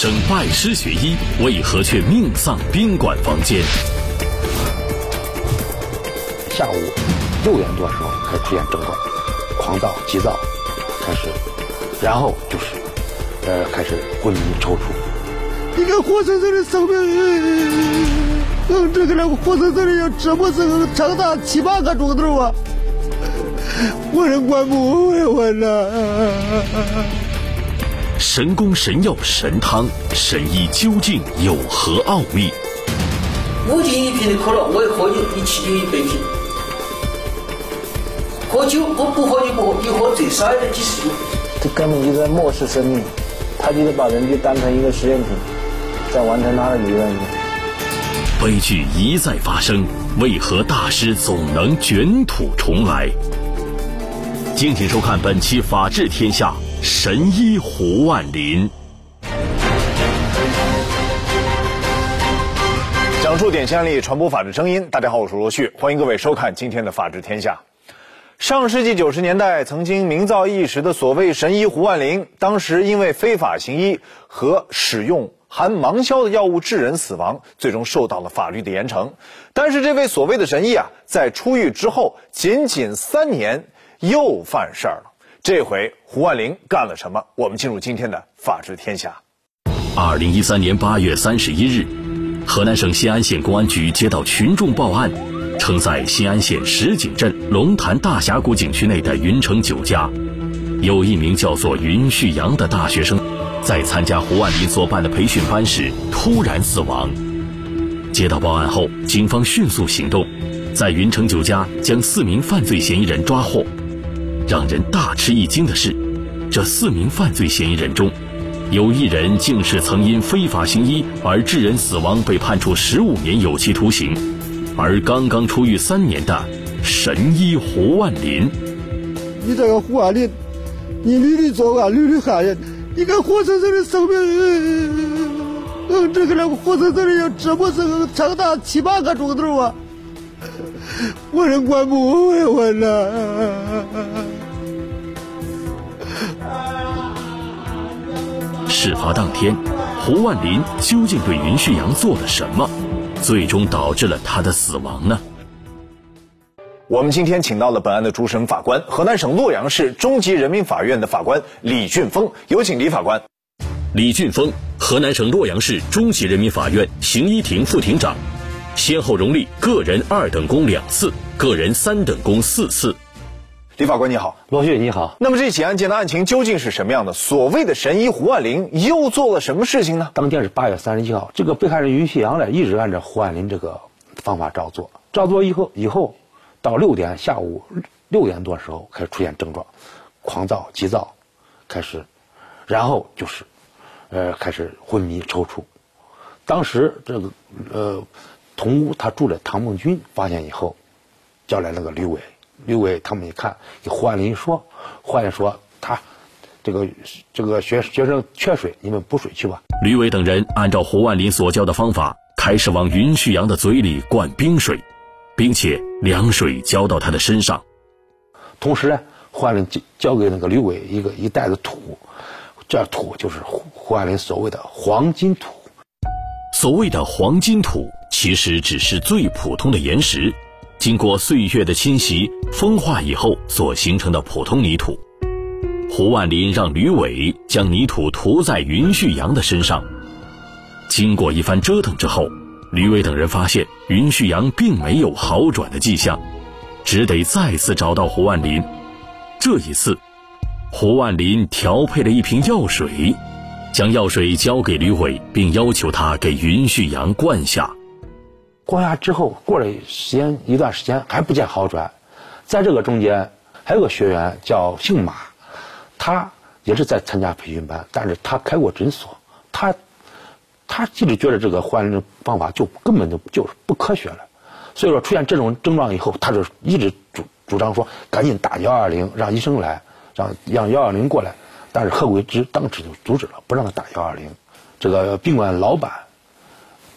生拜师学医，为何却命丧宾馆房间？下午六点多的时候开始出现症状，狂躁、急躁，开始，然后就是，呃，开始昏迷、抽搐。你看活生生的生命，嗯，这个人活生生的要折磨成长达七八个钟头啊！我人管不为我呐。神功神药神汤，神医究竟有何奥秘？五斤一瓶的可乐，我也喝你七斤一百瓶。喝酒我不喝你不喝，你喝最少也得几十斤。这根本就在漠视生命，他就是把人就当成一个实验品，在完成他的理论。悲剧一再发生，为何大师总能卷土重来？敬请收看本期《法治天下》。神医胡万林，讲述典型案例，传播法治声音。大家好，我是罗旭，欢迎各位收看今天的《法治天下》。上世纪九十年代，曾经名噪一时的所谓神医胡万林，当时因为非法行医和使用含芒硝的药物致人死亡，最终受到了法律的严惩。但是，这位所谓的神医啊，在出狱之后，仅仅三年又犯事儿了。这回胡万林干了什么？我们进入今天的《法治天下》。二零一三年八月三十一日，河南省新安县公安局接到群众报案，称在新安县石井镇龙潭大峡谷景区内的云城酒家，有一名叫做云旭阳的大学生，在参加胡万林所办的培训班时突然死亡。接到报案后，警方迅速行动，在云城酒家将四名犯罪嫌疑人抓获。让人大吃一惊的是，这四名犯罪嫌疑人中，有一人竟是曾因非法行医而致人死亡被判处十五年有期徒刑，而刚刚出狱三年的神医胡万林。你这个胡万林，你屡屡作案，屡屡害人，你个活生生的生命，嗯，这个人活生生的要折磨成长达七八个钟头啊！我人管不为我事发当天，胡万林究竟对云旭阳做了什么，最终导致了他的死亡呢？我们今天请到了本案的主审法官，河南省洛阳市中级人民法院的法官李俊峰，有请李法官。李俊峰，河南省洛阳市中级人民法院刑一庭副庭长，先后荣立个人二等功两次，个人三等功四次。李法官你好，罗旭你好。那么这起案件的案情究竟是什么样的？所谓的神医胡万林又做了什么事情呢？当天是八月三十一号，这个被害人于旭阳呢，一直按照胡万林这个方法照做，照做以后，以后到六点下午六点多的时候开始出现症状，狂躁、急躁，开始，然后就是，呃，开始昏迷、抽搐。当时这个呃，同屋他住的唐梦军发现以后，叫来那个吕伟。刘伟他们一看，给胡万林说：“胡万林说他这个这个学学生缺水，你们补水去吧。”吕伟等人按照胡万林所教的方法，开始往云旭阳的嘴里灌冰水，并且凉水浇到他的身上。同时呢，胡万林交交给那个吕伟一个一袋子土，这土就是胡胡万林所谓的黄金土。所谓的黄金土，其实只是最普通的岩石。经过岁月的侵袭、风化以后所形成的普通泥土，胡万林让吕伟将泥土涂在云旭阳的身上。经过一番折腾之后，吕伟等人发现云旭阳并没有好转的迹象，只得再次找到胡万林。这一次，胡万林调配了一瓶药水，将药水交给吕伟，并要求他给云旭阳灌下。灌下之后，过了时间一段时间还不见好转，在这个中间还有个学员叫姓马，他也是在参加培训班，但是他开过诊所，他他一直觉得这个换的方法就根本就就是不科学了，所以说出现这种症状以后，他就一直主主张说赶紧打幺二零，让医生来，让让幺二零过来，但是贺桂芝当时就阻止了，不让他打幺二零，这个宾馆老板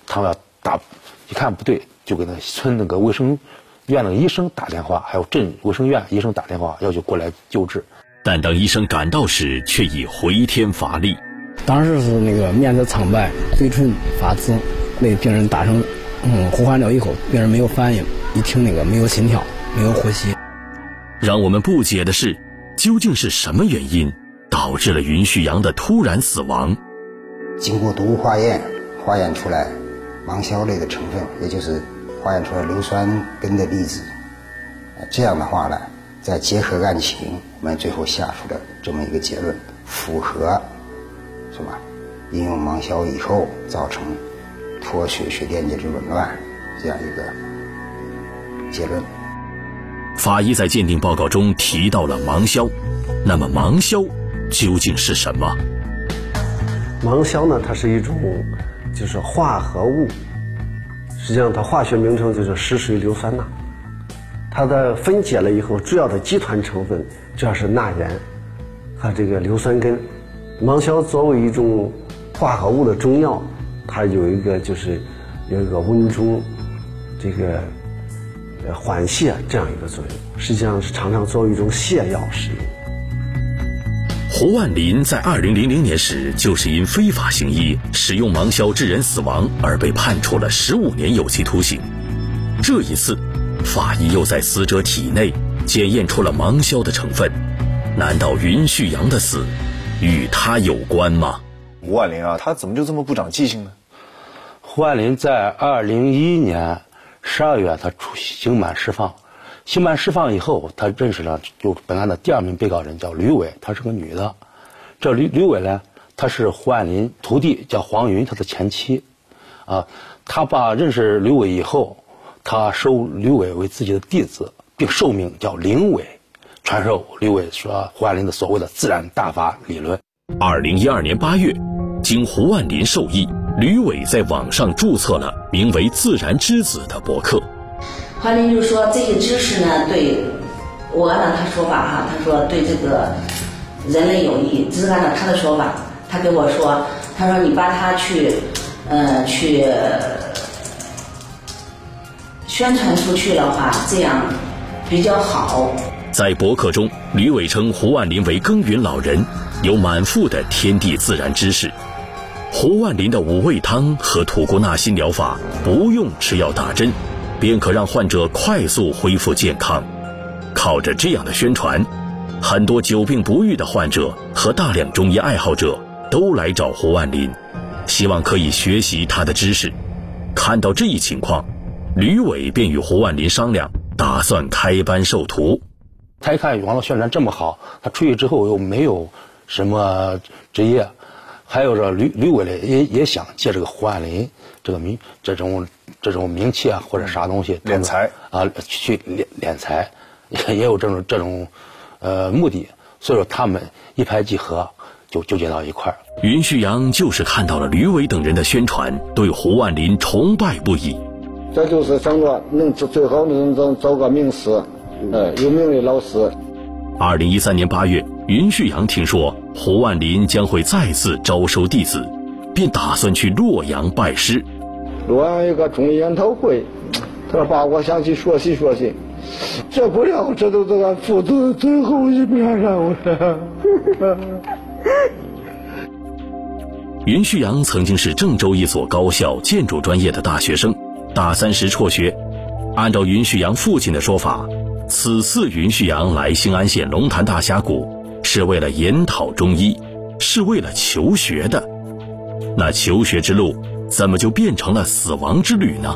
他们要打。一看不对，就给那村那个卫生院那个医生打电话，还有镇卫生院医生打电话，要求过来救治。但当医生赶到时，却已回天乏力。当时是那个面色苍白，嘴唇发紫，为病人打上嗯呼唤了以后，病人没有反应，一听那个没有心跳，没有呼吸。让我们不解的是，究竟是什么原因导致了云旭阳的突然死亡？经过毒物化验，化验出来芒硝类的成分，也就是化验出来硫酸根的粒子。这样的话呢，再结合案情，我们最后下出了这么一个结论，符合是吧？应用芒硝以后造成脱血血电解质紊乱这样一个结论。法医在鉴定报告中提到了芒硝，那么芒硝究竟是什么？芒硝呢，它是一种就是化合物，实际上它化学名称就是石水硫酸钠。它的分解了以后，主要的基团成分主要是钠盐和这个硫酸根。芒硝作为一种化合物的中药，它有一个就是有一个温中这个缓泻这样一个作用，实际上是常常作为一种泻药使用。胡万林在二零零零年时，就是因非法行医、使用芒硝致人死亡而被判处了十五年有期徒刑。这一次。法医又在死者体内检验出了芒硝的成分，难道云旭阳的死与他有关吗？胡万林啊，他怎么就这么不长记性呢？胡万林在二零一一年十二月，他出刑满释放，刑满释放以后，他认识了就本案的第二名被告人叫吕伟，她是个女的。这吕吕伟呢，她是胡万林徒弟，叫黄云，他的前妻。啊，他把认识吕伟以后。他收吕伟为自己的弟子，并受命叫林伟，传授吕伟说胡万林的所谓的自然大法理论。二零一二年八月，经胡万林授意，吕伟在网上注册了名为“自然之子”的博客。潘林就说这些知识呢，对我按照他说法哈，他说对这个人类有益。只是按照他的说法，他跟我说，他说你把它去，呃，去。宣传出去的话，这样比较好。在博客中，吕伟称胡万林为耕耘老人，有满腹的天地自然知识。胡万林的五味汤和吐故纳新疗法不用吃药打针，便可让患者快速恢复健康。靠着这样的宣传，很多久病不愈的患者和大量中医爱好者都来找胡万林，希望可以学习他的知识。看到这一情况。吕伟便与胡万林商量，打算开班授徒。他一看网络宣传这么好，他出去之后又没有什么职业，还有这吕吕伟呢，也也想借这个胡万林这个名这种这种名气啊或者啥东西敛财啊去敛敛财，也 也有这种这种呃目的。所以说他们一拍即合，就纠结到一块儿。云旭阳就是看到了吕伟等人的宣传，对胡万林崇拜不已。这就是想着能最好能找找个名师，呃，有名的老师。二零一三年八月，云旭阳听说胡万林将会再次招收弟子，便打算去洛阳拜师。洛阳一个中医研讨会，他说：“爸，我想去学习学习。”这不了，这都是俺父子最后一面了。云旭阳曾经是郑州一所高校建筑专业的大学生。大三时辍学，按照云旭阳父亲的说法，此次云旭阳来兴安县龙潭大峡谷是为了研讨中医，是为了求学的。那求学之路怎么就变成了死亡之旅呢？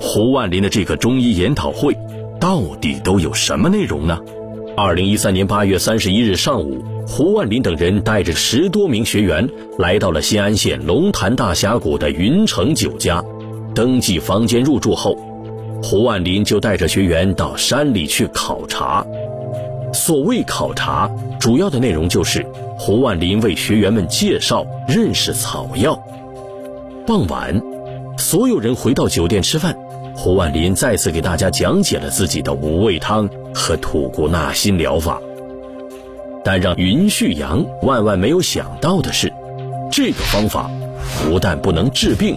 胡万林的这个中医研讨会到底都有什么内容呢？二零一三年八月三十一日上午，胡万林等人带着十多名学员来到了新安县龙潭大峡谷的云城酒家。登记房间入住后，胡万林就带着学员到山里去考察。所谓考察，主要的内容就是胡万林为学员们介绍认识草药。傍晚，所有人回到酒店吃饭，胡万林再次给大家讲解了自己的五味汤和吐故纳新疗法。但让云旭阳万万没有想到的是，这个方法不但不能治病。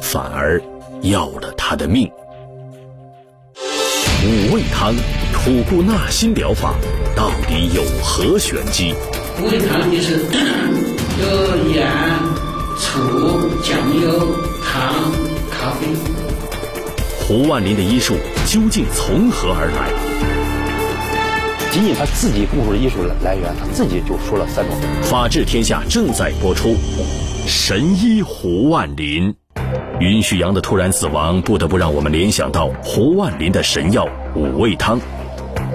反而要了他的命。五味汤吐故纳新疗法到底有何玄机？五味汤就是 有酱油糖咖啡。胡万林的医术究竟从何而来？仅仅他自己悟出的医术来源他自己就说了三种。法治天下正在播出。神医胡万林。允许阳的突然死亡不得不让我们联想到胡万林的神药五味汤。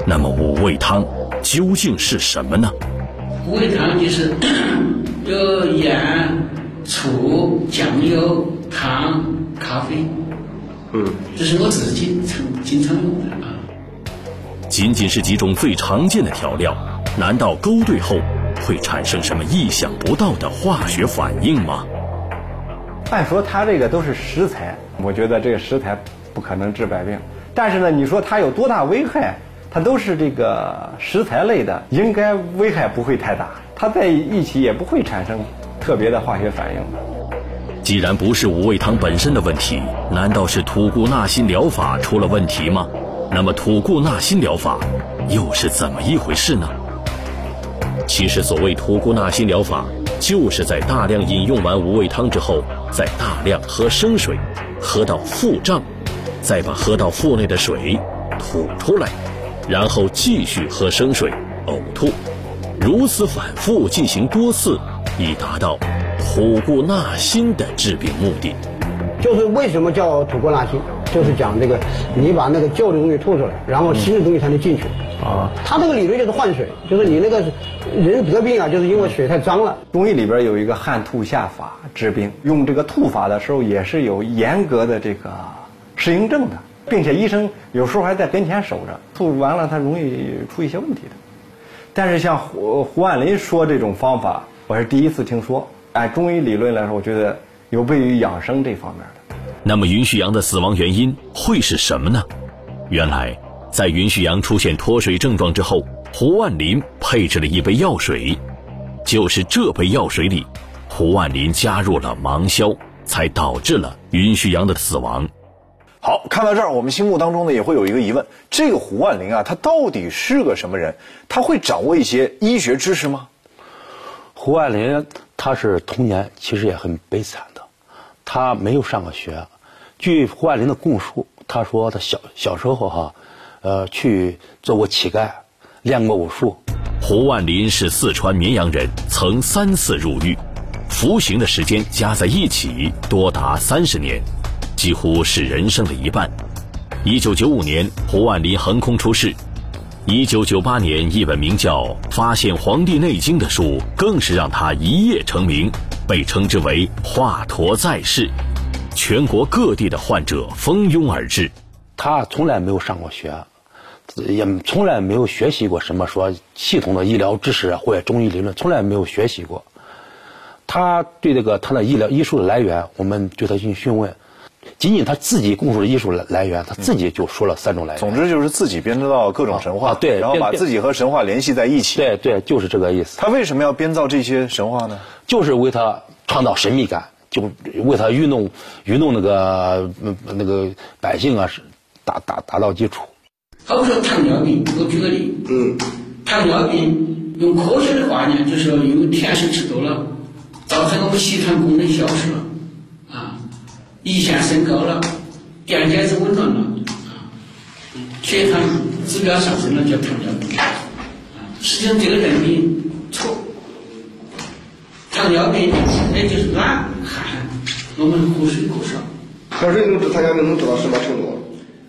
那么五味汤究竟是什么呢？五味汤就是 有盐醋、酱油、糖、咖啡。嗯，这是我自己常经常用的啊。仅仅是几种最常见的调料，难道勾兑后会产生什么意想不到的化学反应吗？按说它这个都是食材，我觉得这个食材不可能治百病。但是呢，你说它有多大危害？它都是这个食材类的，应该危害不会太大。它在一起也不会产生特别的化学反应。既然不是五味汤本身的问题，难道是吐故纳新疗法出了问题吗？那么吐故纳新疗法又是怎么一回事呢？其实所谓吐故纳新疗法，就是在大量饮用完五味汤之后。再大量喝生水，喝到腹胀，再把喝到腹内的水吐出来，然后继续喝生水，呕吐，如此反复进行多次，以达到吐故纳新的治病目的。就是为什么叫吐故纳新？就是讲这个，你把那个旧的东西吐出来，然后新的东西才能进去。啊，他这个理论就是换水，就是你那个人得病啊，就是因为水太脏了。中医里边有一个汗吐下法治病，用这个吐法的时候也是有严格的这个适应症的，并且医生有时候还在跟前守着，吐完了他容易出一些问题的。但是像胡胡万林说这种方法，我是第一次听说。按中医理论来说，我觉得有悖于养生这方面的。那么云旭阳的死亡原因会是什么呢？原来。在云旭阳出现脱水症状之后，胡万林配置了一杯药水，就是这杯药水里，胡万林加入了芒硝，才导致了云旭阳的死亡。好，看到这儿，我们心目当中呢也会有一个疑问：这个胡万林啊，他到底是个什么人？他会掌握一些医学知识吗？胡万林他是童年其实也很悲惨的，他没有上过学。据胡万林的供述，他说他小小时候哈。呃，去做过乞丐，练过武术。胡万林是四川绵阳人，曾三次入狱，服刑的时间加在一起多达三十年，几乎是人生的一半。一九九五年，胡万林横空出世。一九九八年，一本名叫《发现黄帝内经》的书，更是让他一夜成名，被称之为“华佗在世”，全国各地的患者蜂拥而至。他从来没有上过学。也从来没有学习过什么说系统的医疗知识或者中医理论，从来没有学习过。他对这个他的医疗医术的来源，我们对他进行询问，仅仅他自己供述的艺术来来源，他自己就说了三种来源。总之就是自己编织到各种神话，对，然后把自己和神话联系在一起。对对，就是这个意思。他为什么要编造这些神话呢？就是为他创造神秘感，就为他愚弄愚弄那个那个百姓啊，是达达达到基础。好比说糖尿病，我举个例，嗯，糖尿病用科学的话呢，就是说因为甜食吃多了，造成我们血糖功能消失了，啊，胰腺升高了，电解质紊乱了，啊，血糖指标上升了叫糖尿病，啊，实际上这个认定错，糖尿病那就是懒汗，我们喝水过少。喝水能治糖尿病能治到什么程度？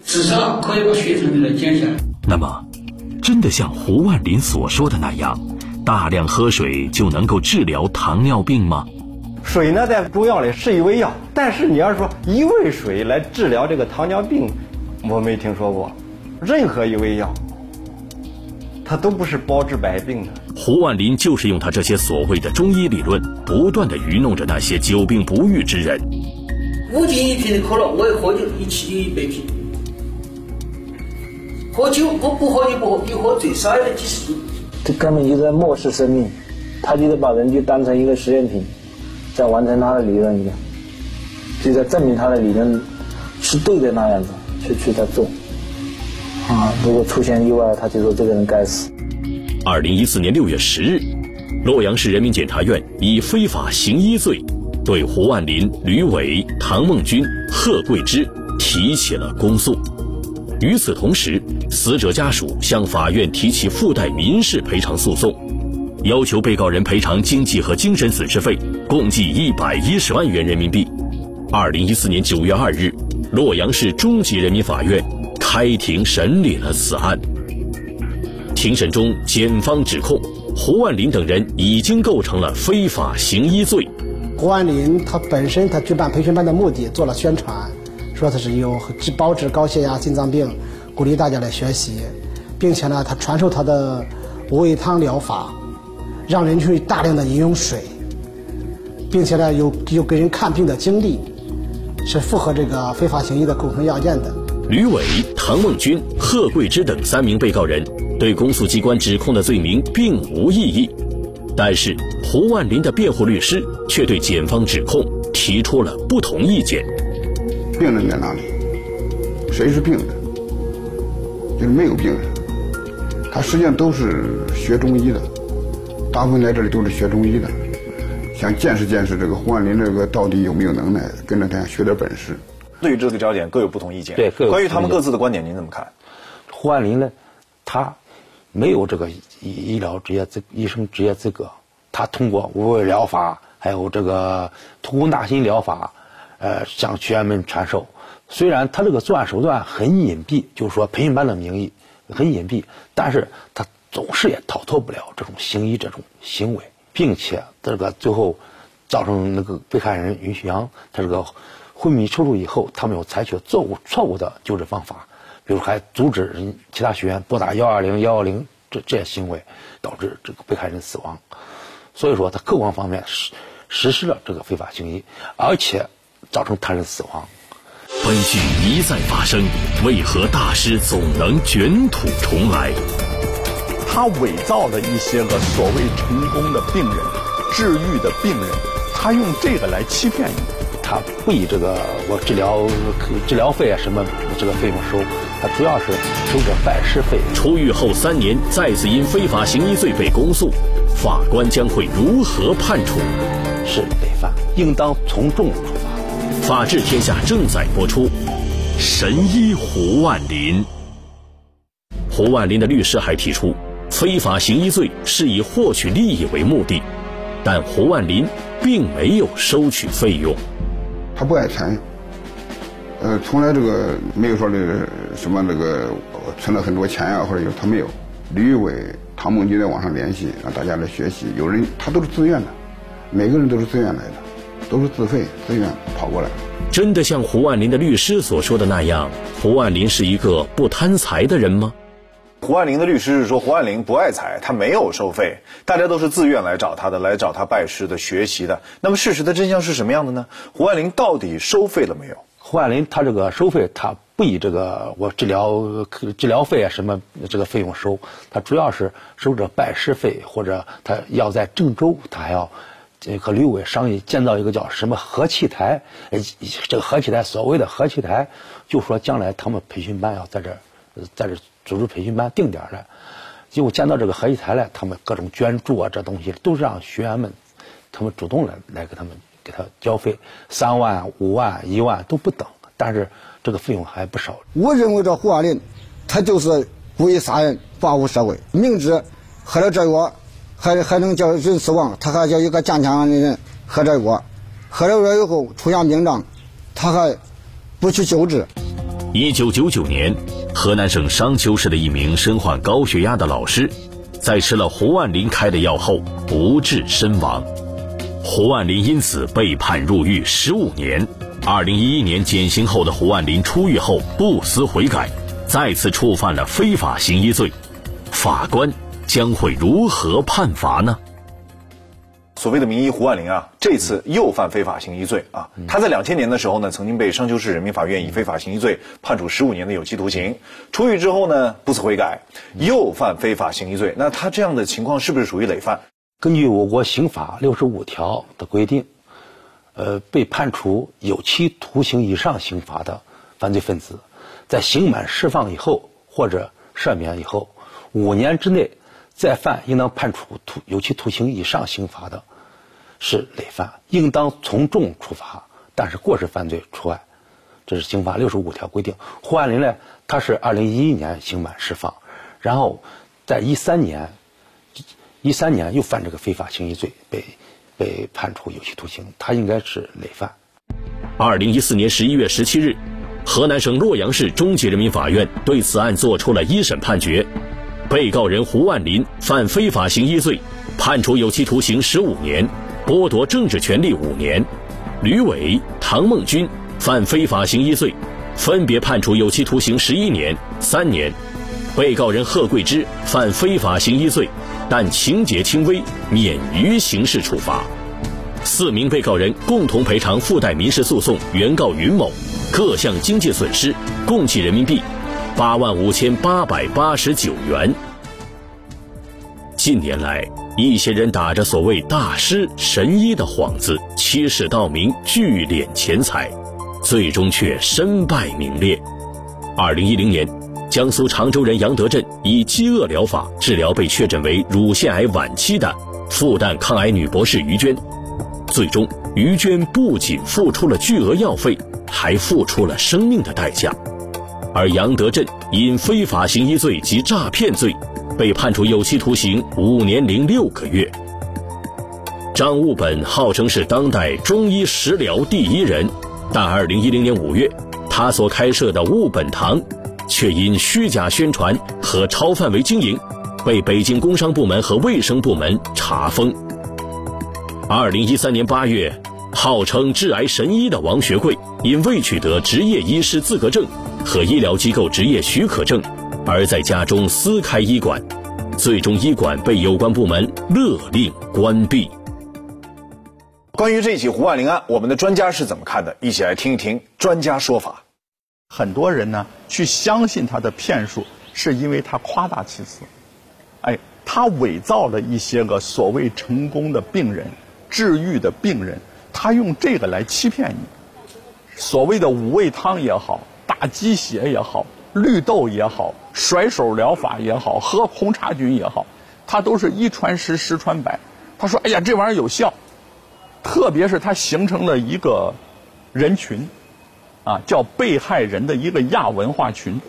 至少可以把血糖给它减下来。那么，真的像胡万林所说的那样，大量喝水就能够治疗糖尿病吗？水呢，在中药里是一味药，但是你要说一味水来治疗这个糖尿病，我没听说过。任何一味药，它都不是包治百病的。胡万林就是用他这些所谓的中医理论，不断的愚弄着那些久病不愈之人。五斤一瓶的可乐，我一喝就一起就一百瓶。喝酒，我不喝就不喝，一喝最少也得几十斤。这根本就在漠视生命，他就是把人就当成一个实验品，在完成他的理论一样，就在证明他的理论是对的那样子去去在做。啊，如果出现意外，他就说这个人该死。二零一四年六月十日，洛阳市人民检察院以非法行医罪，对胡万林、吕伟、唐梦军、贺桂芝。提起了公诉。与此同时，死者家属向法院提起附带民事赔偿诉讼，要求被告人赔偿经济和精神损失费共计一百一十万元人民币。二零一四年九月二日，洛阳市中级人民法院开庭审理了此案。庭审中，检方指控胡万林等人已经构成了非法行医罪。胡万林他本身他举办培训班的目的做了宣传。说他是有治包治高血压、心脏病，鼓励大家来学习，并且呢，他传授他的五味汤疗法，让人去大量的饮用水，并且呢，有有给人看病的经历，是符合这个非法行医的构成要件的。吕伟、唐梦军、贺桂芝等三名被告人对公诉机关指控的罪名并无异议，但是胡万林的辩护律师却对检方指控提出了不同意见。病人在哪里？谁是病人？就是没有病人。他实际上都是学中医的，大部分来这里都是学中医的，想见识见识这个胡万林这个到底有没有能耐，跟着他学点本事。对于这个焦点各有不同意见。对，关于他们各自的观点，您怎么看？胡万林呢，他没有这个医医疗职业资医生职业资格，他通过无味疗法，还有这个图功大心疗法。呃，向学员们传授。虽然他这个作案手段很隐蔽，就是说培训班的名义很隐蔽，但是他总是也逃脱不了这种行医这种行为，并且这个最后造成那个被害人于旭阳他这个昏迷抽搐以后，他们又采取错误错误的救治方法，比如还阻止人其他学员拨打幺二零幺幺零这这些行为，导致这个被害人死亡。所以说，他客观方面实实施了这个非法行医，而且。造成他人死亡。本剧一再发生，为何大师总能卷土重来？他伪造了一些个所谓成功的病人、治愈的病人，他用这个来欺骗你。他不以这个我治疗治疗费啊什么这个费用收，他主要是收个拜师费。出狱后三年，再次因非法行医罪被公诉，法官将会如何判处？是累犯，应当从重处罚。法治天下正在播出，神医胡万林。胡万林的律师还提出，非法行医罪是以获取利益为目的，但胡万林并没有收取费用。他不爱钱，呃，从来这个没有说这个什么那个存了很多钱呀，或者有他没有。吕伟、唐梦军在网上联系，让大家来学习。有人他都是自愿的，每个人都是自愿来的。都是自费自愿跑过来。真的像胡万林的律师所说的那样，胡万林是一个不贪财的人吗？胡万林的律师是说，胡万林不爱财，他没有收费，大家都是自愿来找他的，来找他拜师的、学习的。那么事实的真相是什么样的呢？胡万林到底收费了没有？胡万林他这个收费，他不以这个我治疗治疗费啊什么这个费用收，他主要是收这拜师费，或者他要在郑州，他还要。这和吕伟商议建造一个叫什么和气台，这个和气台所谓的和气台，就说将来他们培训班要在这，在这组织培训班定点的，结果建到这个合气台来，他们各种捐助啊，这东西都是让学员们，他们主动来来给他们给他交费，三万、五万、一万都不等，但是这个费用还不少。我认为这胡万林，他就是故意杀人，报复社会，明知喝了这药。还还能叫人死亡，他还叫一个健康的人喝这药，喝了药以后出现病症，他还不去救治。一九九九年，河南省商丘市的一名身患高血压的老师，在吃了胡万林开的药后不治身亡，胡万林因此被判入狱十五年。二零一一年减刑后的胡万林出狱后不思悔改，再次触犯了非法行医罪，法官。将会如何判罚呢？所谓的名医胡万林啊，这次又犯非法行医罪啊！他在两千年的时候呢，曾经被商丘市人民法院以非法行医罪判处十五年的有期徒刑。出狱之后呢，不思悔改，又犯非法行医罪。那他这样的情况是不是属于累犯？根据我国刑法六十五条的规定，呃，被判处有期徒刑以上刑罚的犯罪分子，在刑满释放以后或者赦免以后五年之内。再犯应当判处徒有期徒刑以上刑罚的，是累犯，应当从重处罚，但是过失犯罪除外。这是刑法六十五条规定。胡万林呢，他是二零一一年刑满释放，然后在一三年，一三年又犯这个非法行医罪，被被判处有期徒刑。他应该是累犯。二零一四年十一月十七日，河南省洛阳市中级人民法院对此案作出了一审判决，被告人胡万林犯非法行医罪，判处有期徒刑十五年，剥夺政治权利五年；吕伟、唐梦军。犯非法行医罪，分别判处有期徒刑十一年、三年。被告人贺桂芝犯非法行医罪，但情节轻微，免于刑事处罚。四名被告人共同赔偿附带民事诉讼原告云某各项经济损失，共计人民币八万五千八百八十九元。近年来，一些人打着所谓大师、神医的幌子，欺世盗名，聚敛钱财。最终却身败名裂。二零一零年，江苏常州人杨德振以饥饿疗法治疗被确诊为乳腺癌晚期的复旦抗癌女博士于娟。最终，于娟不仅付出了巨额药费，还付出了生命的代价。而杨德振因非法行医罪及诈骗罪，被判处有期徒刑五年零六个月。张悟本号称是当代中医食疗第一人。但二零一零年五月，他所开设的悟本堂，却因虚假宣传和超范围经营，被北京工商部门和卫生部门查封。二零一三年八月，号称治癌神医的王学贵，因未取得执业医师资格证和医疗机构执业许可证，而在家中私开医馆，最终医馆被有关部门勒令关闭。关于这起胡万林案，我们的专家是怎么看的？一起来听一听专家说法。很多人呢去相信他的骗术，是因为他夸大其词。哎，他伪造了一些个所谓成功的病人、治愈的病人，他用这个来欺骗你。所谓的五味汤也好，打鸡血也好，绿豆也好，甩手疗法也好，喝红茶菌也好，他都是一传十，十传百。他说：“哎呀，这玩意儿有效。”特别是它形成了一个人群，啊，叫被害人的一个亚文化群。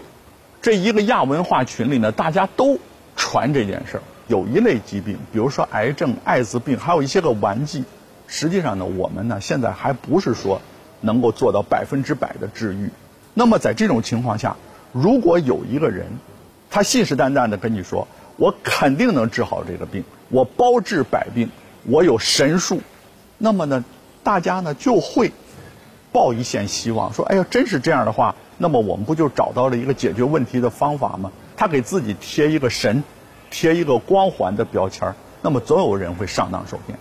这一个亚文化群里呢，大家都传这件事儿。有一类疾病，比如说癌症、艾滋病，还有一些个顽疾。实际上呢，我们呢现在还不是说能够做到百分之百的治愈。那么在这种情况下，如果有一个人，他信誓旦旦的跟你说：“我肯定能治好这个病，我包治百病，我有神术。”那么呢，大家呢就会抱一线希望，说：“哎呀，真是这样的话，那么我们不就找到了一个解决问题的方法吗？”他给自己贴一个神，贴一个光环的标签那么总有人会上当受骗。